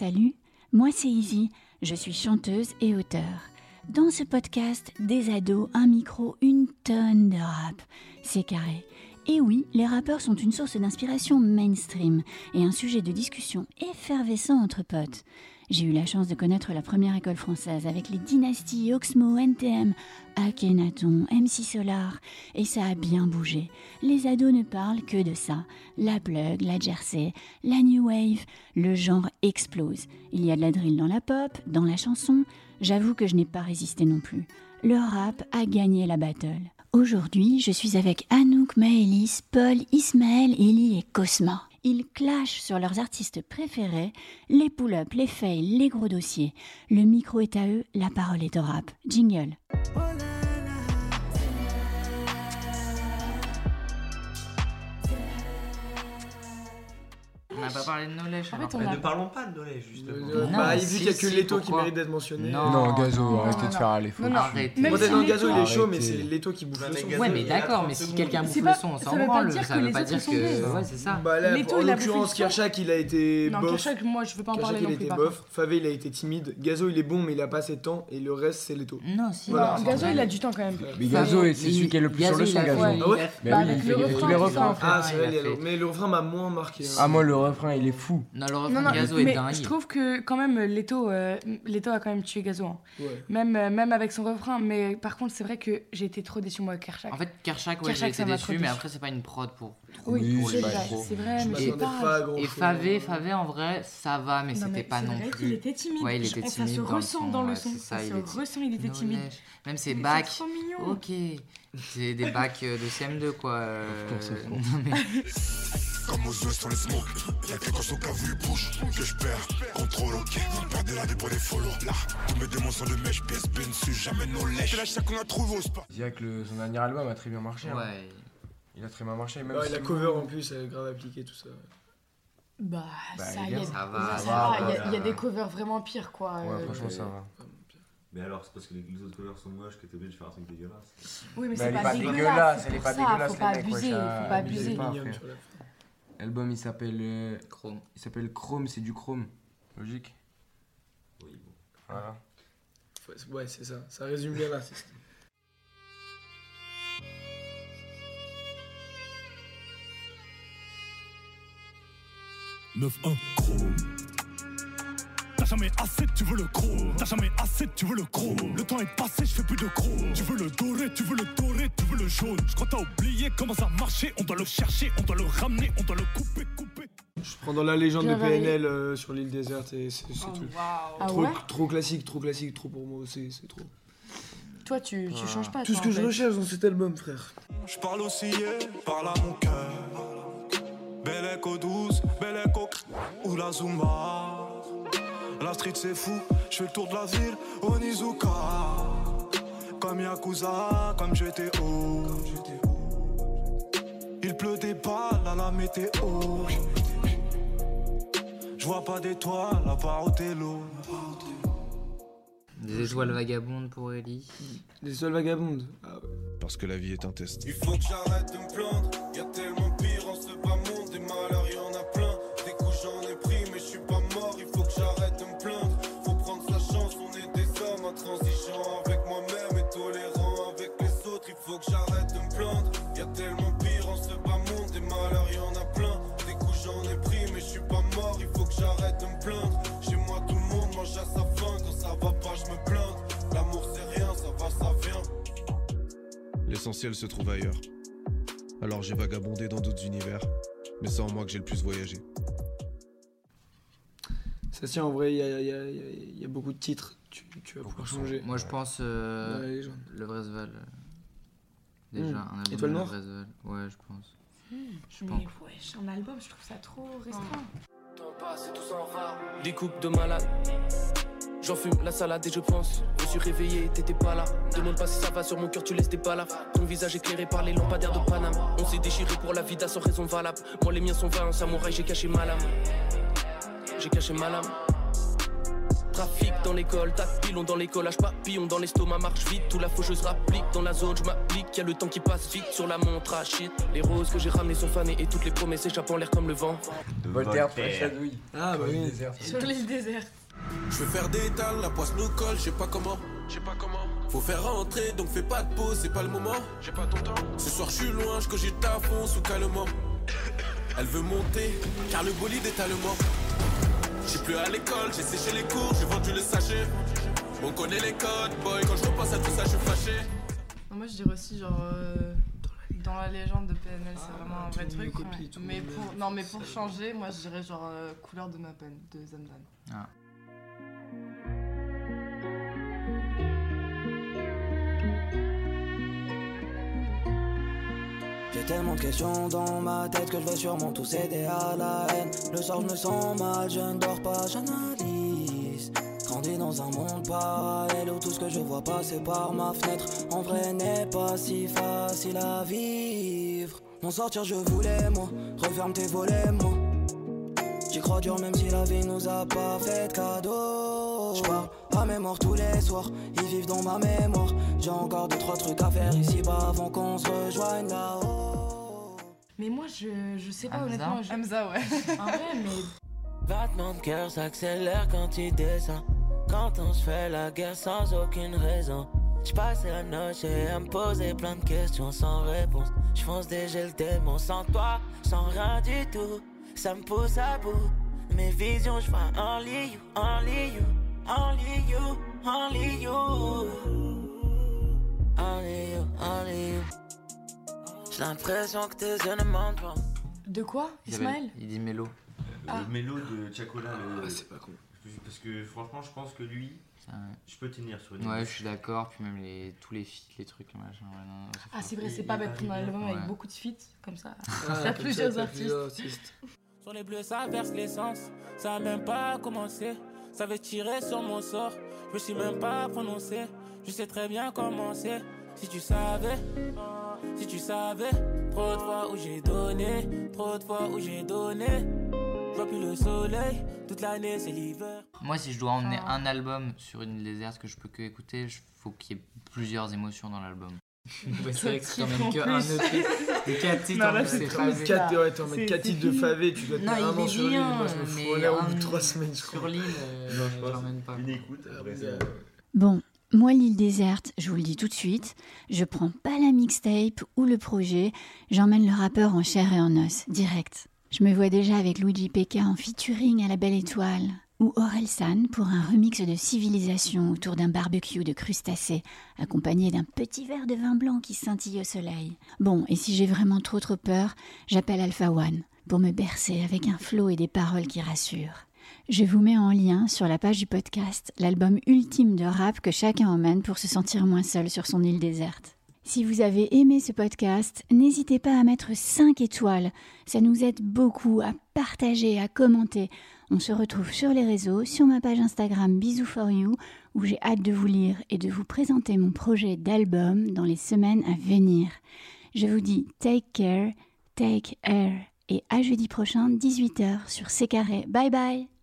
Salut, moi c'est Izzy, je suis chanteuse et auteure. Dans ce podcast, des ados, un micro, une tonne de rap. C'est carré. Et oui, les rappeurs sont une source d'inspiration mainstream et un sujet de discussion effervescent entre potes. J'ai eu la chance de connaître la première école française avec les dynasties Oxmo, NTM, Akhenaton, MC Solar, et ça a bien bougé. Les ados ne parlent que de ça. La plug, la jersey, la new wave, le genre explose. Il y a de la drill dans la pop, dans la chanson. J'avoue que je n'ai pas résisté non plus. Le rap a gagné la battle. Aujourd'hui, je suis avec Anouk, Maëlys, Paul, Ismaël, Ellie et Cosma. Ils clashent sur leurs artistes préférés, les pull-up, les fails, les gros dossiers. Le micro est à eux, la parole est au rap. Jingle. On n'a pas parlé de knowledge. En fait, on Bah, a- ne parlons pas de Knowledge, justement. Euh, Non, bah, si, vu qu'il n'y a que si, Leto qui pourquoi mérite d'être mentionné. Non. Non, Gazo, non, arrêtez de non. faire les faux. Non, non. Arrêtez. Même Moi, si t'es dans le Leto- gazo, il est chaud, mais Arrêtez. c'est Leto qui bouffe le son. Ouais, mais il d'accord, 30 mais si secondes. quelqu'un C'est bouffe pas- le son, on ça s'en veut pas branle. dire Ça que veut les pas autres, dire sont que. Ouais, c'est ça. Bah là, Leto, en il a l'occurrence, bouffé le son. Kershak, il a été Non, bof. Kershak, moi je veux pas en Kershak, parler il a été par bof. Favé, il a été timide. Gazo, il est bon, mais il a pas assez de temps. Et le reste, c'est Leto. Non, si. Voilà. contre. Non, Gazo, il a du temps quand même. Mais Gazo, c'est celui qui est le plus sur le son, Gazo. Ah ouais Bah, oui, avec il fait le il fait refrain, tous les tout refrains. ça. Ah, c'est il vrai, il a- mais le refrain m'a moins marqué. hein. Ah, moi, le refrain, il est fou. Non, le refrain non, de Gazo est dingue. je trouve que quand même Leto, euh, Leto a quand même tué Gazo. hein. Ouais. Même, euh, même avec son refrain. Mais par contre, c'est vrai que j'ai été trop déçu moi avec Kershak. En fait, Kershak, ouais, Kershak, j'ai ça été déçu, mais après, c'est pas une prod pour. oui, Oui, c'est c'est vrai, c'est vrai, Je mais c'est pas Et Favé, Favé, en vrai, ça va, mais Non, c'était mais pas non plus. était timide. Ouais, il était Ça timide se ressent dans le son. ça, il se était- ressent, il était timide. Même ses bacs. C'est trop mignon. Ok. C'est des bacs euh, de CM2, quoi. euh, non, mais- Comme aux œufs sur les smokes Y'a que quand son il bouge Que je perds, contrôle ok Perdre de la pour les follow Là, tous mes démons sont de mèche PSP ne suit jamais nos lèches C'est la chaque qu'on a trouvé au spa dirais que son dernier album a très bien marché. hein. Ouais. Il a très bien marché. Même Ouais, si- la cover en plus, elle est grave appliquée, tout ça. Bah, Bah, ça y ça va, ça ça va, va, Il y a- il y a ça des covers vraiment pires, quoi. Ouais, euh, franchement, ça va. Mais alors, c'est parce que les les autres covers sont moches que t'es obligé de faire un truc dégueulasse. Oui, mais Bah, c'est elle est pas pas dégueulasse. dégueulasse, c'est elle est pas ça, dégueulasse, Faut pas les mecs, abuser, wesh, faut ah, pas abuser. pas frère. sur la fin. L'album, il s'appelle euh, Chrome. il s'appelle Chrome, c'est du chrome. Logique. Oui, bon. Voilà. Faut- Ouais, c'est ça. Ça résume bien l'artiste. chrome T'as jamais assez, tu veux le chrome T'as jamais assez, tu veux le chrome Le temps est passé, je fais plus de chrome Tu veux le doré, tu veux le doré, tu veux le jaune Je crois que t'as oublié comment ça marchait On doit le chercher, on doit le ramener, on doit le couper, couper Je prends dans la légende Bien de. PNL euh, sur l'île déserte et c'est c'est tout. Ah Trop, ouais trop classique, trop classique, trop pour moi aussi, c'est trop. Toi, tu, tu changes pas. Tout ce que je recherche dans cet album, frère. Je parle aussi, parle à mon cœur Belle écho douce, belle écho ou la Zumba La street c'est fou, je fais le tour de la ville Onizuka. Comme Yakuza, comme GTO Il pleut des balles à la météo. Je vois pas d'étoiles à part au télo Des étoiles vagabondes pour Ellie. Les seules vagabondes. Ah ouais. Parce que la vie est un test. Il faut que j'arrête de me plaindre, L'essentiel se trouve ailleurs. Alors j'ai vagabondé dans d'autres univers, mais c'est en moi que j'ai le plus voyagé. Ça tient en vrai, il y a, y y y beaucoup de titres. Tu, tu vas pouvoir changer. Moi, je pense euh, légende. le Vresval. euh, Déjà, Hmm. un album Étoile de Noire Vresval. Ouais, je pense. Je Mais pense. wesh, un album, je trouve ça trop restreint. Des coupes de malade. J'en fume la salade et je pense. Je me suis réveillé, t'étais pas là. Demande pas si ça va sur mon cœur, tu laisses des balafres. Ton visage éclairé par les lampadaires de Paname. On s'est déchiré pour la vida sans raison valable. Moi, les miens sont vains, samouraï, j'ai caché ma lame. J'ai caché ma lame. Trafic dans l'école, tas de pilons dans les collages, papillon dans l'estomac, marche vite. Tout la faucheuse rapplique dans la zone, je m'applique. Y'a le temps qui passe vite sur la montre à shit. Les roses que j'ai ramenées sont fanées et toutes les promesses échappent en l'air comme le vent. Voltaire, Fréchadouille. Ah bah oui. Sur l'île déserte. Je veux faire des étals, la poisse nous colle, je sais pas comment. Je sais pas comment. Faut faire rentrer, donc fais pas de pause, c'est pas le moment. J'ai pas ton temps. Ce soir je suis loin, je cogite à fond sous calmement. Elle veut monter, car le bolide est allemand. Je suis plus à l'école, j'ai séché les cours, j'ai vendu le sachet. On connaît les codes, boy, quand je repense à tout ça, je suis fâché. Non, Moi je dirais aussi genre euh, dans la légende de PNL c'est Ah, vraiment un vrai truc. copie, Mais pour non mais pour changer moi je dirais genre euh, couleur de ma peine de Zamdan. Tellement de questions dans ma tête que je vais sûrement tout céder à la haine. Le soir, je me sens mal, je ne dors pas, j'analyse. Grandi dans un monde parallèle où tout ce que je vois passer par ma fenêtre en vrai n'est pas si facile à vivre. M'en sortir, je voulais, moi. Referme tes volets, moi. J'y crois dur, même si la vie nous a pas fait de cadeau. Je parle à mémoire tous les soirs, ils vivent dans ma mémoire. J'ai encore deux, trois trucs à faire ici-bas avant qu'on se rejoigne là-haut. Mais moi je, je sais pas Hamza honnêtement. Je... Hamza ouais. en vrai mais Battement de cœur s'accélère quand tu descends. Quand on se fait la guerre sans aucune raison. J'passe la noche à me poser plein de questions sans réponse. J'fonce déjà le démon sans toi, sans rien du tout. Ça me pousse à bout. Mes visions, j'vois only you, only you, only you, only you. Only you, only you. J'ai l'impression que tes yeux ne mentent pas. de quoi Ismaël Il dit Mélo. Ah. Le mélo de Chacola, le... Ah, c'est pas con. Parce que franchement, je pense que lui, je peux tenir sur une. Ouais, je suis d'accord. Puis même les, tous les feats, les trucs, machin. ouais, non, non, Ah c'est vrai c'est pas bête prendre un album avec beaucoup de feats comme ça. Ah, Il y a plusieurs artistes. Sur les bleus, ça verse l'essence. Ça a même pas commencé. Ça veut tirer sur mon sort. Je me suis même pas prononcé. Je sais très bien comment c'est. Si tu savais, si tu savais, trop de fois où j'ai donné, trop de fois où j'ai donné. Je vois plus le soleil, toute l'année c'est l'hiver. Moi, si je dois emmener Ah. un album sur une déserte que je peux que écouter, il faut qu'il y ait plusieurs émotions dans l'album. c'est vrai que si t'emmènes que un EP de 4 titres, Non, là, en c'est plus, trop favé. Quatre, ouais, t'en mets C'est- 4 c'est titres de favé, tu dois te Non, mettre il vraiment sur l'île. Moi, je me mais fous en l'air au bout de 3 semaines, je crois. Sur l'île, euh, Non, je pense. j'emmène pas. Une écoute, après ça. Bon, moi l'île déserte, je vous le dis tout de suite, je prends pas la mixtape ou le projet, j'emmène le rappeur en chair et en os, direct. Je me vois déjà avec Luigi PK en featuring à la Belle Étoile, ou Aurel San pour un remix de civilisation autour d'un barbecue de crustacés, accompagné d'un petit verre de vin blanc qui scintille au soleil. Bon, et si j'ai vraiment trop trop peur, j'appelle Alpha One pour me bercer avec un flow et des paroles qui rassurent. Je vous mets en lien sur la page du podcast l'album ultime de rap que chacun emmène pour se sentir moins seul sur son île déserte. Si vous avez aimé ce podcast, n'hésitez pas à mettre 5 étoiles. Ça nous aide beaucoup à partager, à commenter. On se retrouve sur les réseaux, sur ma page Instagram Bisous for You, où j'ai hâte de vous lire et de vous présenter mon projet d'album dans les semaines à venir. Je vous dis take care, take air, et à jeudi prochain 18h sur C carré. Bye bye